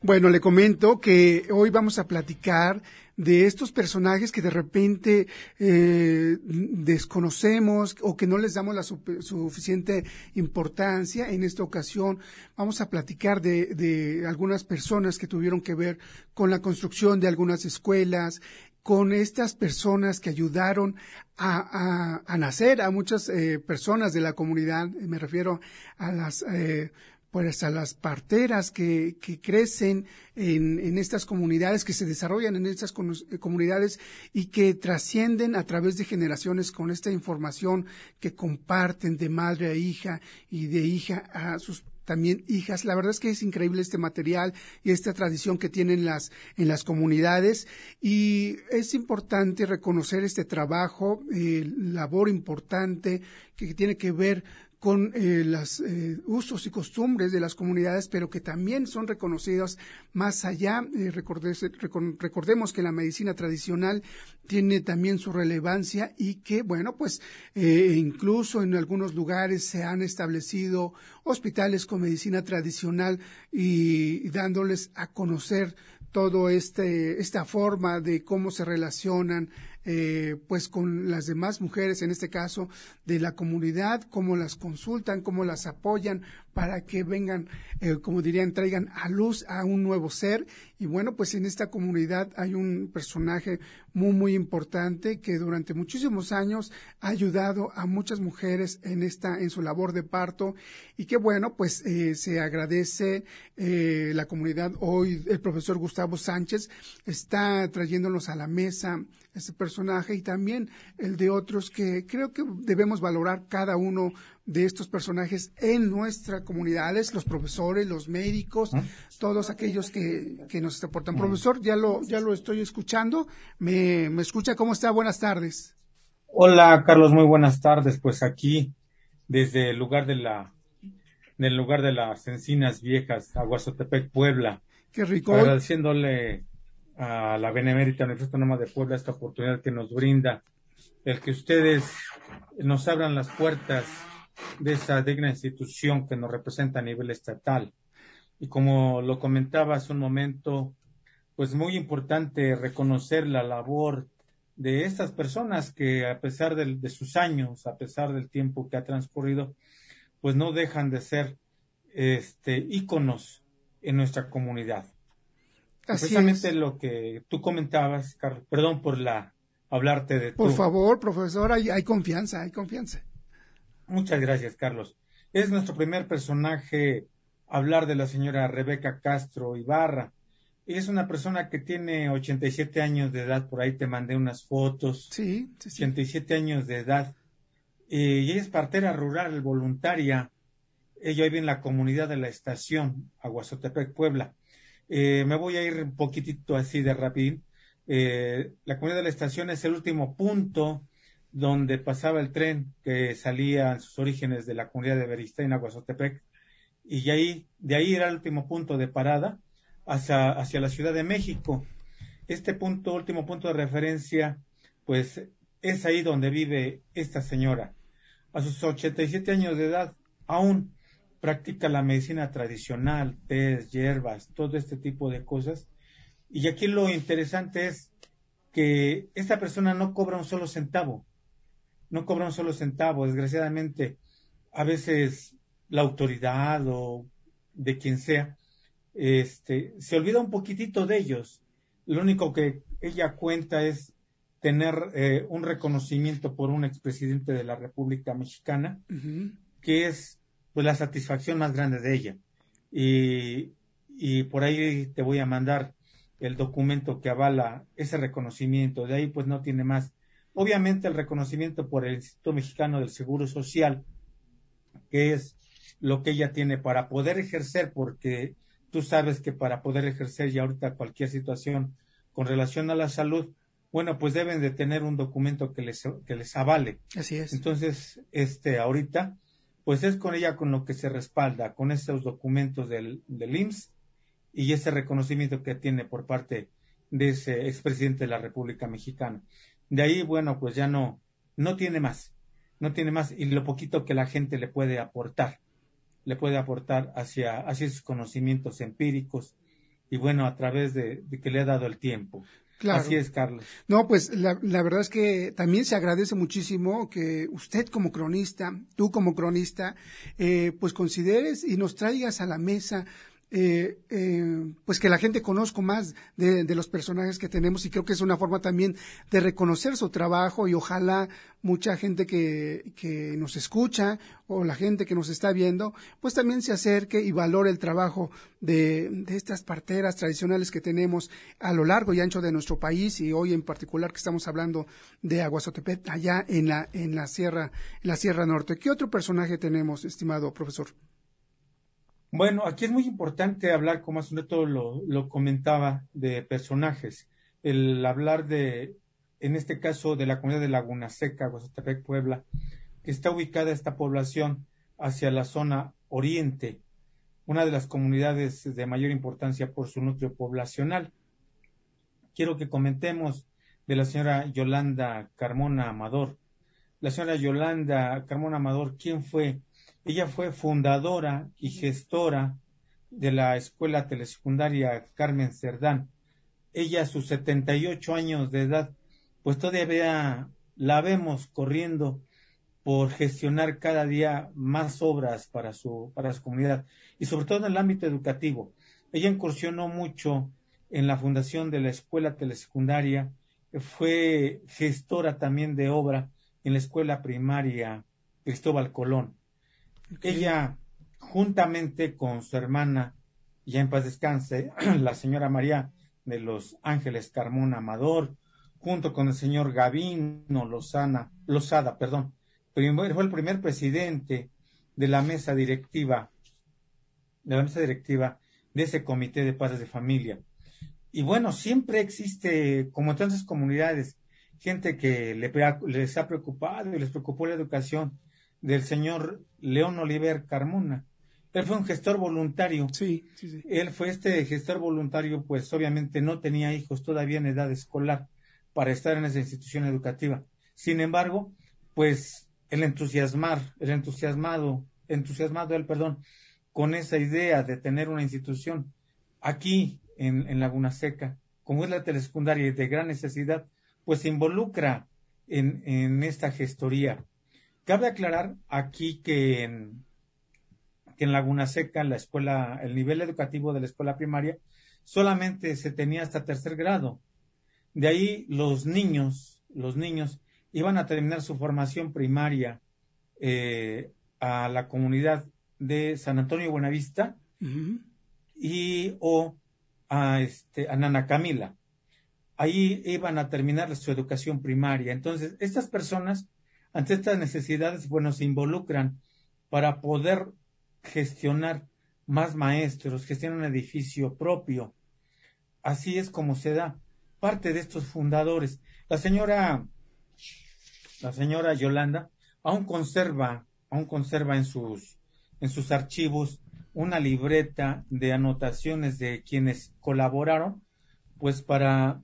Bueno, le comento que hoy vamos a platicar de estos personajes que de repente eh, desconocemos o que no les damos la suficiente importancia. En esta ocasión vamos a platicar de, de, algunas personas que tuvieron que ver con la construcción de algunas escuelas, con estas personas que ayudaron a, a, nacer a muchas eh, personas de la comunidad. Me refiero a las eh, pues a las parteras que, que crecen en, en, estas comunidades, que se desarrollan en estas comunidades y que trascienden a través de generaciones con esta información que comparten de madre a hija y de hija a sus también hijas. La verdad es que es increíble este material y esta tradición que tienen las, en las comunidades y es importante reconocer este trabajo, eh, labor importante que tiene que ver con eh, los eh, usos y costumbres de las comunidades, pero que también son reconocidos más allá. Eh, recordemos que la medicina tradicional tiene también su relevancia y que, bueno, pues incluso en algunos lugares se han establecido hospitales con medicina tradicional y, y dándoles a conocer todo este esta forma de cómo se relacionan eh, pues con las demás mujeres, en este caso de la comunidad, cómo las consultan, cómo las apoyan para que vengan, eh, como dirían, traigan a luz a un nuevo ser. Y bueno, pues en esta comunidad hay un personaje muy, muy importante que durante muchísimos años ha ayudado a muchas mujeres en esta, en su labor de parto y que bueno, pues eh, se agradece la comunidad. Hoy el profesor Gustavo Sánchez está trayéndonos a la mesa ese personaje y también el de otros que creo que debemos valorar cada uno de estos personajes en nuestra comunidades, los profesores, los médicos, todos aquellos que, que nos aportan. Profesor, ya lo, ya lo estoy escuchando. ¿Me, ¿Me escucha? ¿Cómo está? Buenas tardes. Hola, Carlos, muy buenas tardes. Pues aquí, desde el lugar de la, del lugar de las encinas viejas, Aguazotepec, Puebla. Qué rico. Agradeciéndole a la Benemérita Universidad Autónoma de Puebla esta oportunidad que nos brinda, el que ustedes nos abran las puertas de esa digna institución que nos representa a nivel estatal. Y como lo comentaba hace un momento, pues muy importante reconocer la labor de estas personas que a pesar de, sus años, a pesar del tiempo que ha transcurrido, pues no dejan de ser este íconos en nuestra comunidad. Precisamente lo que tú comentabas, Carlos, perdón por la hablarte de Por favor, profesor, hay, hay confianza, hay confianza. Muchas gracias, Carlos. Es nuestro primer personaje hablar de la señora Rebeca Castro Ibarra. es una persona que tiene 87 años de edad, por ahí te mandé unas fotos. Sí, sí, sí. 87 años de edad. Eh, y ella es partera rural voluntaria. Ella vive en la comunidad de la estación, Aguazotepec, Puebla. Eh, me voy a ir un poquitito así de rápido. Eh, la comunidad de la estación es el último punto donde pasaba el tren que salía en sus orígenes de la comunidad de Guasotepec. Y ahí, de ahí era el último punto de parada hacia, hacia la Ciudad de México. Este punto, último punto de referencia, pues es ahí donde vive esta señora. A sus 87 años de edad, aún practica la medicina tradicional, tés, hierbas, todo este tipo de cosas. Y aquí lo interesante es que esta persona no cobra un solo centavo, no cobra un solo centavo, desgraciadamente, a veces la autoridad o de quien sea, este, se olvida un poquitito de ellos. Lo único que ella cuenta es tener eh, un reconocimiento por un expresidente de la República Mexicana, que es pues la satisfacción más grande de ella. Y, y por ahí te voy a mandar el documento que avala ese reconocimiento. De ahí pues no tiene más. Obviamente el reconocimiento por el Instituto Mexicano del Seguro Social, que es lo que ella tiene para poder ejercer, porque tú sabes que para poder ejercer ya ahorita cualquier situación con relación a la salud, bueno, pues deben de tener un documento que les, que les avale. Así es. Entonces, este, ahorita, pues es con ella con lo que se respalda, con esos documentos del, del IMSS y ese reconocimiento que tiene por parte de ese expresidente de la República Mexicana. De ahí, bueno, pues ya no, no tiene más, no tiene más y lo poquito que la gente le puede aportar, le puede aportar hacia, hacia sus conocimientos empíricos y bueno, a través de, de que le ha dado el tiempo. Claro. Así es, Carlos. No, pues la, la, verdad es que también se agradece muchísimo que usted como cronista, tú como cronista, eh, pues consideres y nos traigas a la mesa eh, eh, pues que la gente conozca más de, los personajes que tenemos y creo que es una forma también de reconocer su trabajo y ojalá mucha gente que, que nos escucha o la gente que nos está viendo pues también se acerque y valore el trabajo de, de estas parteras tradicionales que tenemos a lo largo y ancho de nuestro país y hoy en particular que estamos hablando de Aguazotepet allá en la, en la sierra, en la Sierra Norte. ¿Qué otro personaje tenemos, estimado profesor? Bueno, aquí es muy importante hablar, como hace un rato lo, lo comentaba, de personajes. El hablar de, en este caso, de la comunidad de Laguna Seca, Guasatepec, Puebla, que está ubicada esta población hacia la zona oriente, una de las comunidades de mayor importancia por su núcleo poblacional. Quiero que comentemos de la señora Yolanda Carmona Amador. La señora Yolanda Carmona Amador, ¿quién fue? Ella fue fundadora y gestora de la escuela telesecundaria Carmen Cerdán. Ella a sus 78 años de edad, pues todavía la vemos corriendo por gestionar cada día más obras para su, para su comunidad y sobre todo en el ámbito educativo. Ella incursionó mucho en la fundación de la escuela telesecundaria, fue gestora también de obra en la escuela primaria Cristóbal Colón. Ella, juntamente con su hermana, ya en paz descanse, la señora María de los Ángeles Carmona Amador, junto con el señor Gavino Lozana, Lozada, perdón, fue el primer presidente de la mesa directiva, de la mesa directiva de ese comité de padres de familia. Y bueno, siempre existe, como en tantas comunidades, gente que le, les ha preocupado y les preocupó la educación del señor León Oliver Carmona. Él fue un gestor voluntario. Sí, sí, sí. Él fue este gestor voluntario, pues obviamente no tenía hijos todavía en edad escolar para estar en esa institución educativa. Sin embargo, pues el entusiasmar, el entusiasmado, entusiasmado él, perdón, con esa idea de tener una institución aquí en, en Laguna Seca, como es la telesecundaria y de gran necesidad, pues se involucra en, en esta gestoría Cabe aclarar aquí que en, que en Laguna Seca, la escuela, el nivel educativo de la escuela primaria, solamente se tenía hasta tercer grado. De ahí los niños, los niños iban a terminar su formación primaria eh, a la comunidad de San Antonio Buenavista uh -huh. y o a, este, a Nana Camila. Ahí iban a terminar su educación primaria. Entonces, estas personas ante estas necesidades, bueno, se involucran para poder gestionar más maestros, gestionar un edificio propio. Así es como se da. Parte de estos fundadores. La señora, la señora Yolanda aún conserva, aún conserva en sus, en sus archivos una libreta de anotaciones de quienes colaboraron, pues para,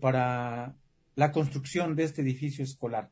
para la construcción de este edificio escolar.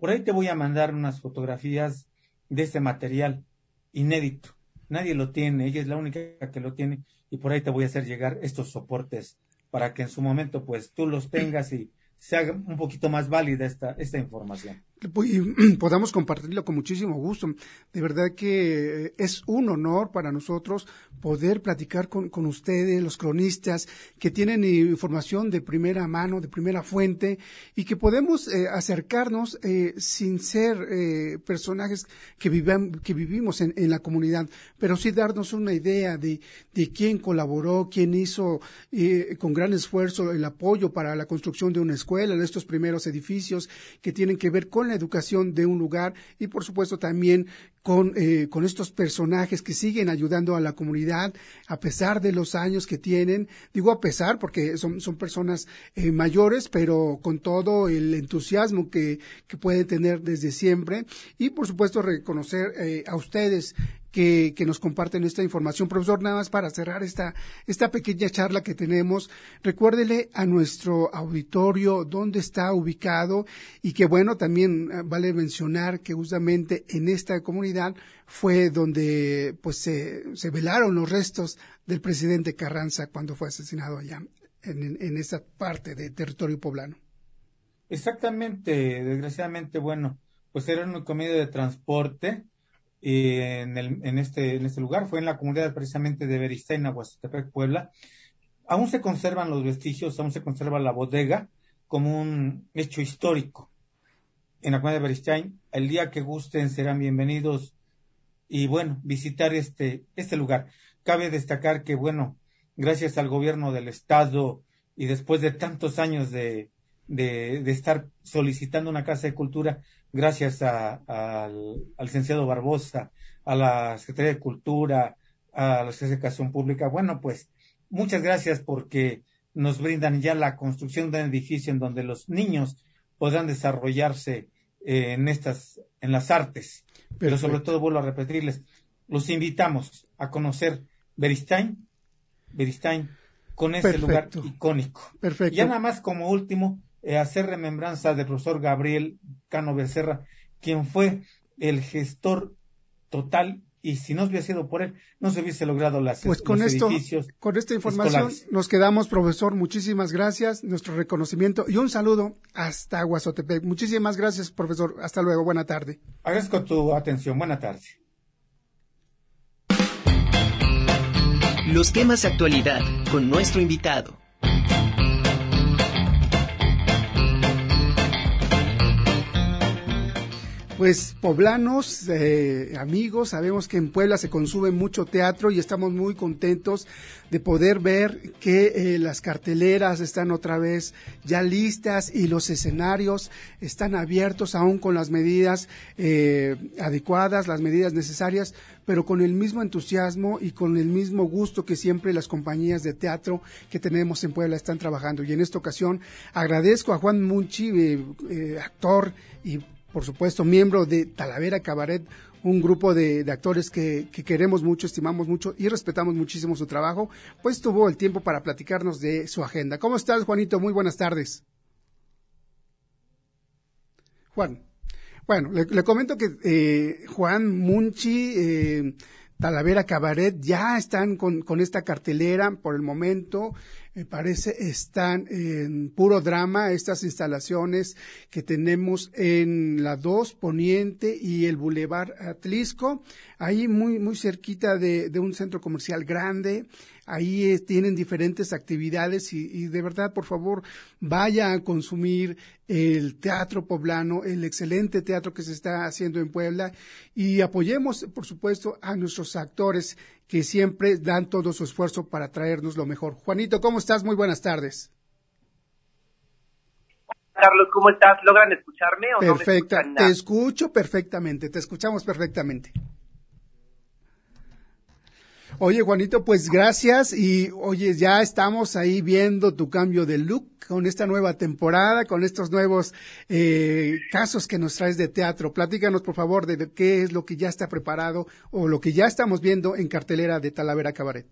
Por ahí te voy a mandar unas fotografías de este material inédito. Nadie lo tiene, ella es la única que lo tiene y por ahí te voy a hacer llegar estos soportes para que en su momento pues tú los tengas y se haga un poquito más válida esta, esta información. Y podamos compartirlo con muchísimo gusto. De verdad que es un honor para nosotros poder platicar con, con ustedes, los cronistas, que tienen información de primera mano, de primera fuente, y que podemos eh, acercarnos eh, sin ser eh, personajes que, vivan, que vivimos en, en, la comunidad, pero sí darnos una idea de, de quién colaboró, quién hizo con gran esfuerzo el apoyo para la construcción de una escuela en estos primeros edificios que tienen que ver con la educación de un lugar y por supuesto también con, eh, con estos personajes que siguen ayudando a la comunidad a pesar de los años que tienen. Digo a pesar porque son, son personas eh, mayores, pero con todo el entusiasmo que, que pueden tener desde siempre. Y por supuesto reconocer eh, a ustedes que, que, nos comparten esta información. Profesor, nada más para cerrar esta, esta pequeña charla que tenemos, recuérdele a nuestro auditorio dónde está ubicado y que bueno, también eh, vale mencionar que justamente en esta comunidad fue donde pues se, se velaron los restos del presidente Carranza cuando fue asesinado allá en, en esa parte de territorio poblano. Exactamente, desgraciadamente, bueno, pues era un medio de transporte en, el, en, este, en este lugar, fue en la comunidad precisamente de Beristain, Aguastepec, Puebla. Aún se conservan los vestigios, aún se conserva la bodega como un hecho histórico. En la comunidad de Beristain, el día que gusten serán bienvenidos y bueno, visitar este, este lugar. Cabe destacar que bueno, gracias al gobierno del estado y después de tantos años de estar solicitando una casa de cultura, gracias al, licenciado Barbosa, a la Secretaría de Cultura, a la Secretaría de Educación Pública. Bueno, pues muchas gracias porque nos brindan ya la construcción de un edificio en donde los niños podrán desarrollarse eh, en estas, en las artes. Pero sobre todo vuelvo a repetirles, los invitamos a conocer Beristain, Beristain con ese lugar icónico. Perfecto. Ya nada más como último, eh, hacer remembranza del profesor Gabriel Cano Becerra, quien fue el gestor total y si no hubiera sido por él, no se hubiese logrado las Pues con esto, con esta información nos quedamos, profesor. Muchísimas gracias, nuestro reconocimiento y un saludo hasta Guasotepec. Muchísimas gracias, profesor. Hasta luego. Buena tarde. Agradezco tu atención. Buena tarde. Los temas de actualidad con nuestro invitado. Pues poblanos, eh, amigos, sabemos que en Puebla se consume mucho teatro y estamos muy contentos de poder ver que eh, las carteleras están otra vez ya listas y los escenarios están abiertos aún con las medidas eh, adecuadas, las medidas necesarias, pero con el mismo entusiasmo y con el mismo gusto que siempre las compañías de teatro que tenemos en Puebla están trabajando. Y en esta ocasión agradezco a Juan Munchi, actor y por supuesto, miembro de Talavera Cabaret, un grupo de, actores que, queremos mucho, estimamos mucho y respetamos muchísimo su trabajo, pues tuvo el tiempo para platicarnos de su agenda. ¿Cómo estás, Juanito? Muy buenas tardes. Juan. Bueno, le, comento que eh, Juan Munchi, eh, Talavera Cabaret ya están con, con esta cartelera por el momento me parece, están en puro drama estas instalaciones que tenemos en la 2 Poniente y el Boulevard Atlisco, ahí muy, muy cerquita de, de un centro comercial grande. Ahí tienen diferentes actividades y, y, de verdad, por favor, vaya a consumir el teatro poblano, el excelente teatro que se está haciendo en Puebla y apoyemos, por supuesto, a nuestros actores que siempre dan todo su esfuerzo para traernos lo mejor. Juanito, ¿cómo estás? Muy buenas tardes. Carlos, ¿cómo estás? ¿Logran escucharme o Perfecta, no te escucho perfectamente, te escuchamos perfectamente. Oye, Juanito, pues gracias y oye, ya estamos ahí viendo tu cambio de look con esta nueva temporada, con estos nuevos eh, casos que nos traes de teatro. Platícanos, por favor, de qué es lo que ya está preparado o lo que ya estamos viendo en cartelera de Talavera Cabaret.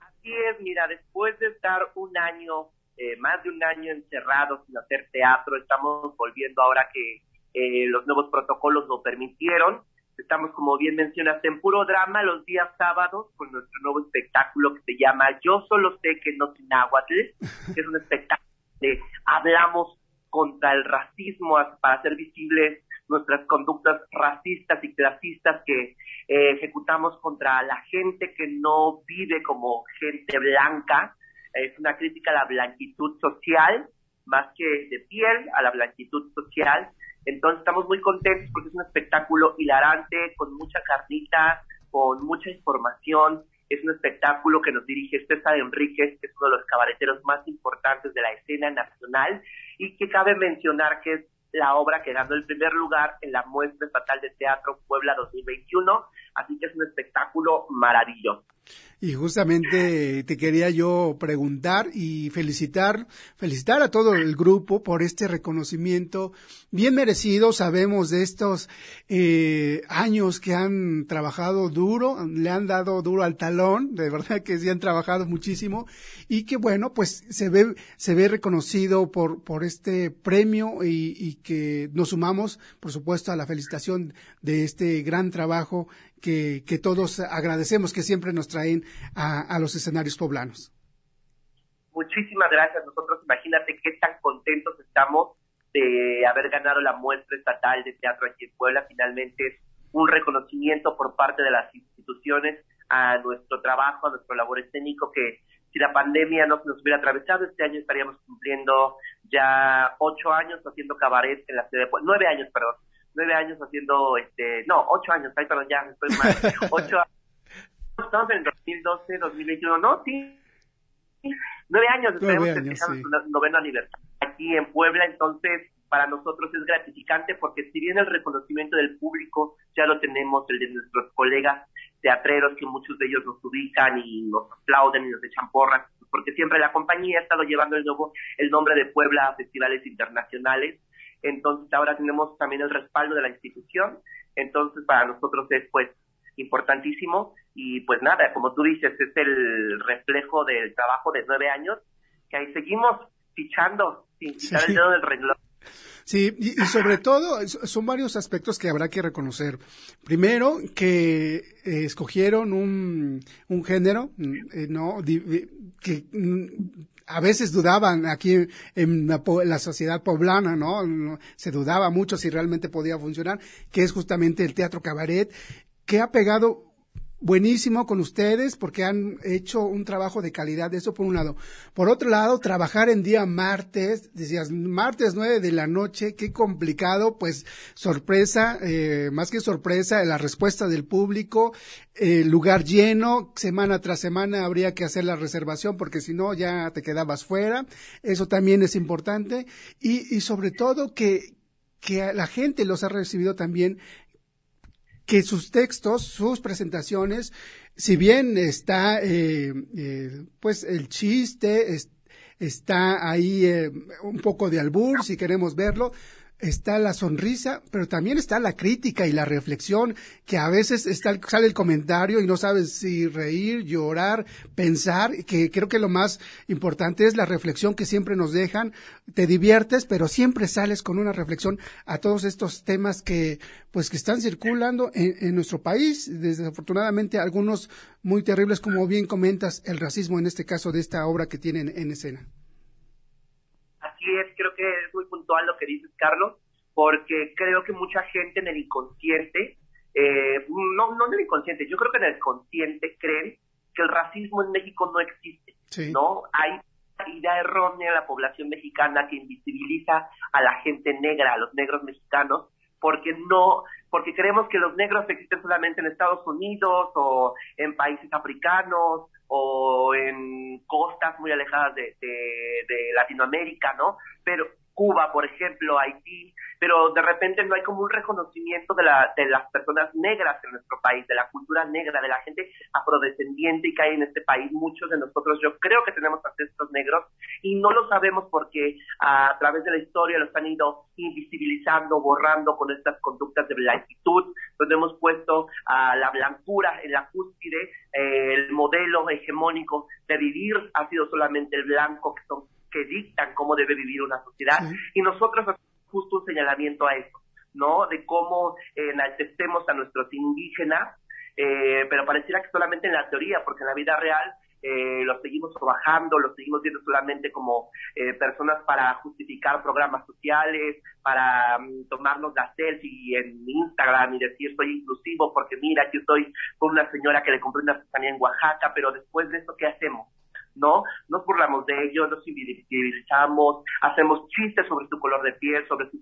Así es, mira, después de estar un año, eh, más de un año encerrados sin hacer teatro, estamos volviendo ahora que eh, los nuevos protocolos lo permitieron Estamos, como bien mencionaste, en puro drama los días sábados con nuestro nuevo espectáculo que se llama Yo solo sé que no sin náhuatl, que es un espectáculo donde hablamos contra el racismo para hacer visibles nuestras conductas racistas y clasistas que eh, ejecutamos contra la gente que no vive como gente blanca. Es una crítica a la blanquitud social, más que de piel, a la blanquitud social. Entonces estamos muy contentos porque es un espectáculo hilarante, con mucha carnita, con mucha información. Es un espectáculo que nos dirige César Enríquez, que es uno de los cabareteros más importantes de la escena nacional y que cabe mencionar que es la obra que ganó el primer lugar en la muestra estatal de teatro Puebla 2021, así que es un espectáculo maravilloso. Y justamente te quería yo preguntar y felicitar, felicitar a todo el grupo por este reconocimiento bien merecido. Sabemos de estos eh, años que han trabajado duro, le han dado duro al talón, de verdad que sí han trabajado muchísimo y que bueno, pues se ve, se ve reconocido por, por este premio y, y que nos sumamos, por supuesto, a la felicitación de este gran trabajo que, que todos agradecemos que siempre nos traen a, a los escenarios poblanos. Muchísimas gracias. Nosotros imagínate qué tan contentos estamos de haber ganado la muestra estatal de teatro aquí en Puebla. Finalmente es un reconocimiento por parte de las instituciones a nuestro trabajo, a nuestro labor escénico, que si la pandemia no nos hubiera atravesado, este año estaríamos cumpliendo ya ocho años haciendo cabaret en la ciudad de Puebla, nueve años, perdón, nueve años haciendo, este, no, ocho años, ay, perdón, ya estoy mal, ocho años. Estamos en el 2012, 2021, ¿no? Sí. Nueve años, estaremos festejando sí. su noveno aniversario aquí en Puebla, entonces para nosotros es gratificante porque si bien el reconocimiento del público ya lo tenemos, el de nuestros colegas teatreros, que muchos de ellos nos ubican y nos aplauden y nos echan porras, porque siempre la compañía ha estado llevando el, nuevo, el nombre de Puebla a festivales internacionales, entonces ahora tenemos también el respaldo de la institución, entonces para nosotros es pues importantísimo y pues nada, como tú dices, es el reflejo del trabajo de nueve años que ahí seguimos fichando sin quitar Sí. el dedo del renglón. Sí, y, y sobre todo son varios aspectos que habrá que reconocer. Primero, que eh, escogieron un, un género, mm, eh, no, Di- que mm, a veces dudaban aquí en la, en la sociedad poblana. No, Se dudaba mucho si realmente podía funcionar, que es justamente el teatro cabaret, que ha pegado buenísimo con ustedes porque han hecho un trabajo de calidad, eso por un lado. Por otro lado, trabajar en día martes, decías, martes nueve de la noche, qué complicado, pues sorpresa, eh, más que sorpresa, la respuesta del público, eh, lugar lleno, semana tras semana habría que hacer la reservación porque si no ya te quedabas fuera, eso también es importante y, y sobre todo que, que la gente los ha recibido también que sus textos, sus presentaciones, si bien está, eh, eh, pues el chiste, es- está ahí eh, un poco de albur, si queremos verlo, está la sonrisa, pero también está la crítica y la reflexión, que a veces está, sale el comentario y no sabes si reír, llorar, pensar, que creo que lo más importante es la reflexión que siempre nos dejan, te diviertes, pero siempre sales con una reflexión a todos estos temas que, pues, que están circulando en, en nuestro país, desafortunadamente algunos muy terribles, como bien comentas, el racismo en este caso de esta obra que tienen en escena. Así es, creo que puntual lo que dices, Carlos, porque creo que mucha gente en el inconsciente, eh, no, no en el inconsciente, yo creo que en el consciente creen que el racismo en México no existe, ¿no? Hay una idea errónea en la población mexicana que invisibiliza a la gente negra, a los negros mexicanos, porque no, porque creemos que los negros existen solamente en Estados Unidos o en países africanos o en costas muy alejadas de, de, de Latinoamérica, ¿no? Pero Cuba, por ejemplo, Haití, pero de repente no hay como un reconocimiento de, la, de las personas negras en nuestro país, de la cultura negra, de la gente afrodescendiente que hay en este país. Muchos de nosotros, yo creo que tenemos ancestros negros y no lo sabemos porque a través de la historia los han ido invisibilizando, borrando con estas conductas de blanquitud, donde hemos puesto a la blancura en la cúspide, eh, el modelo hegemónico de vivir ha sido solamente el blanco que son que dictan cómo debe vivir una sociedad y nosotros hacemos justo un señalamiento a eso, ¿no? De cómo eh, enaltecemos a nuestros indígenas, eh, pero pareciera que solamente en la teoría, porque en la vida real eh, los seguimos trabajando, los seguimos viendo solamente como eh, personas para justificar programas sociales, para um, tomarnos la selfie en Instagram y decir soy inclusivo porque mira, yo estoy con una señora que le compré una en Oaxaca, pero después de eso, ¿qué hacemos? ¿No? Nos burlamos de ellos, nos invisibilizamos, hacemos chistes sobre su color de piel, sobre sus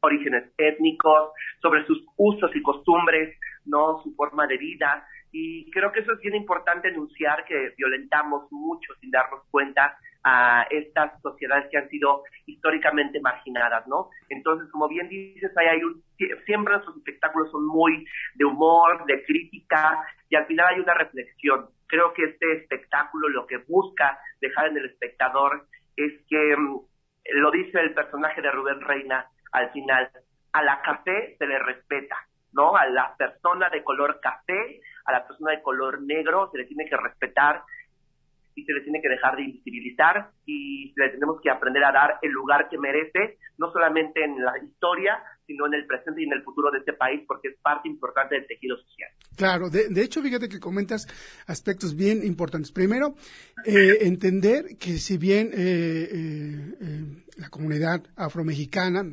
orígenes étnicos, sobre sus usos y costumbres, ¿no? Su forma de vida. Y creo que eso es bien importante enunciar que violentamos mucho sin darnos cuenta a estas sociedades que han sido históricamente marginadas, ¿no? Entonces, como bien dices, hay un, siempre nuestros espectáculos son muy de humor, de crítica, y al final hay una reflexión. Creo que este espectáculo lo que busca dejar en el espectador es que, mm, lo dice el personaje de Rubén Reina al final, a la café se le respeta, ¿no? A la persona de color café, a la persona de color negro se le tiene que respetar y se le tiene que dejar de invisibilizar y le tenemos que aprender a dar el lugar que merece, no solamente en la historia, sino en el presente y en el futuro de este país, porque es parte importante del tejido social. Claro, de, de hecho, fíjate que comentas aspectos bien importantes. Primero, eh, entender que si bien eh, eh, eh la comunidad afromexicana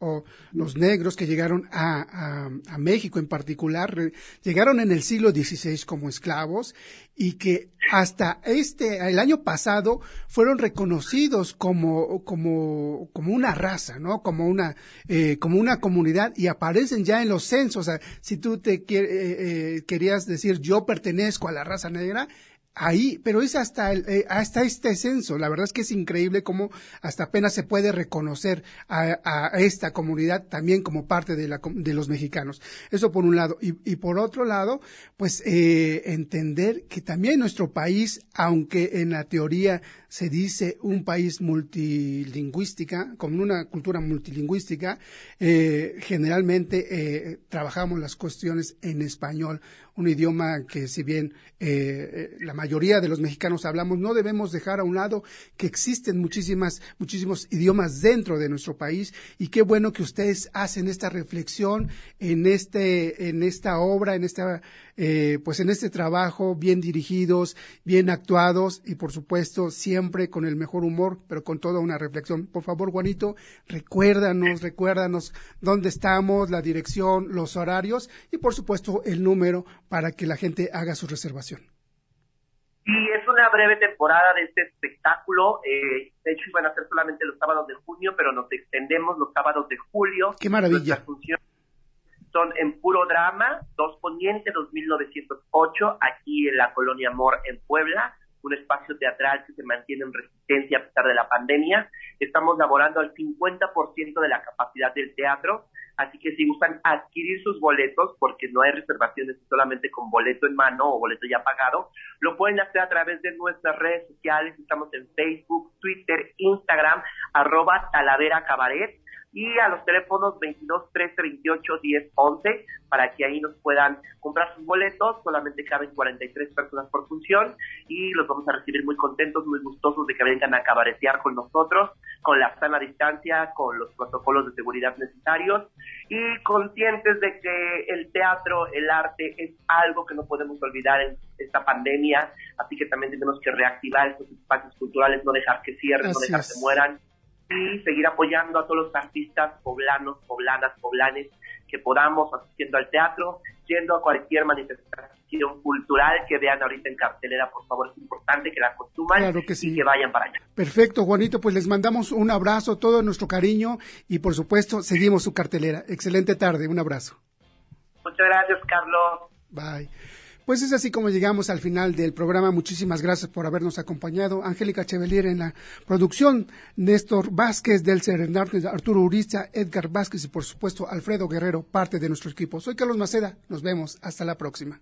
o los negros que llegaron a, a, México en particular, llegaron en el siglo XVI como esclavos y que hasta este, el año pasado, fueron reconocidos como, como, como una raza, ¿no? Como una, eh, como una comunidad y aparecen ya en los censos. Si tú te eh, eh, querías decir yo pertenezco a la raza negra, ahí, pero es hasta, el, eh, hasta este censo. La verdad es que es increíble cómo hasta apenas se puede reconocer a, a esta comunidad también como parte de, la, de los mexicanos. Eso por un lado. Y, y por otro lado, pues eh, entender que también nuestro país, aunque en la teoría se dice un país multilingüística, con una cultura multilingüística, eh, generalmente eh, trabajamos las cuestiones en español, un idioma que si bien eh, la mayoría de los mexicanos hablamos, no debemos dejar a un lado que existen muchísimas, muchísimos idiomas dentro de nuestro país. Y qué bueno que ustedes hacen esta reflexión en este, en esta obra, en esta, eh, pues en este trabajo, bien dirigidos, bien actuados y por supuesto siempre con el mejor humor, pero con toda una reflexión. Por favor, Juanito, recuérdanos, recuérdanos dónde estamos, la dirección, los horarios y por supuesto el número para que la gente haga su reservación. Sí, es una breve temporada de este espectáculo. Eh, de hecho, iban a ser solamente los sábados de junio, pero nos extendemos los sábados de julio. ¡Qué maravilla! Son en puro drama, Dos Poniente 2908, aquí en la Colonia Amor en Puebla, un espacio teatral que se mantiene en resistencia a pesar de la pandemia. Estamos laborando al 50% de la capacidad del teatro, así que si gustan adquirir sus boletos, porque no hay reservaciones solamente con boleto en mano o boleto ya pagado, lo pueden hacer a través de nuestras redes sociales. Estamos en Facebook, Twitter, Instagram, arroba Talavera Cabaret y a los teléfonos 22 13 28 10 11 para que ahí nos puedan comprar sus boletos. Solamente caben 43 personas por función y los vamos a recibir muy contentos, muy gustosos de que vengan a cabaretear con nosotros, con la sana distancia, con los protocolos de seguridad necesarios y conscientes de que el teatro, el arte es algo que no podemos olvidar en esta pandemia, así que también tenemos que reactivar estos espacios culturales, no dejar que cierren, no dejar es. que mueran y seguir apoyando a todos los artistas poblanos, poblanas, poblanes que podamos asistiendo al teatro, yendo a cualquier manifestación cultural que vean ahorita en cartelera, por favor, es importante que la consuman Claro que sí. y que vayan para allá. Perfecto, Juanito, pues les mandamos un abrazo, todo nuestro cariño y por supuesto seguimos su cartelera. Excelente tarde, un abrazo. Muchas gracias, Carlos. Bye. Pues es así como llegamos al final del programa. Muchísimas gracias por habernos acompañado. Angélica Chevalier en la producción, Néstor Vázquez del Hernández, Arturo Uriza, Edgar Vázquez y por supuesto Alfredo Guerrero, parte de nuestro equipo. Soy Carlos Maceda. Nos vemos. Hasta la próxima.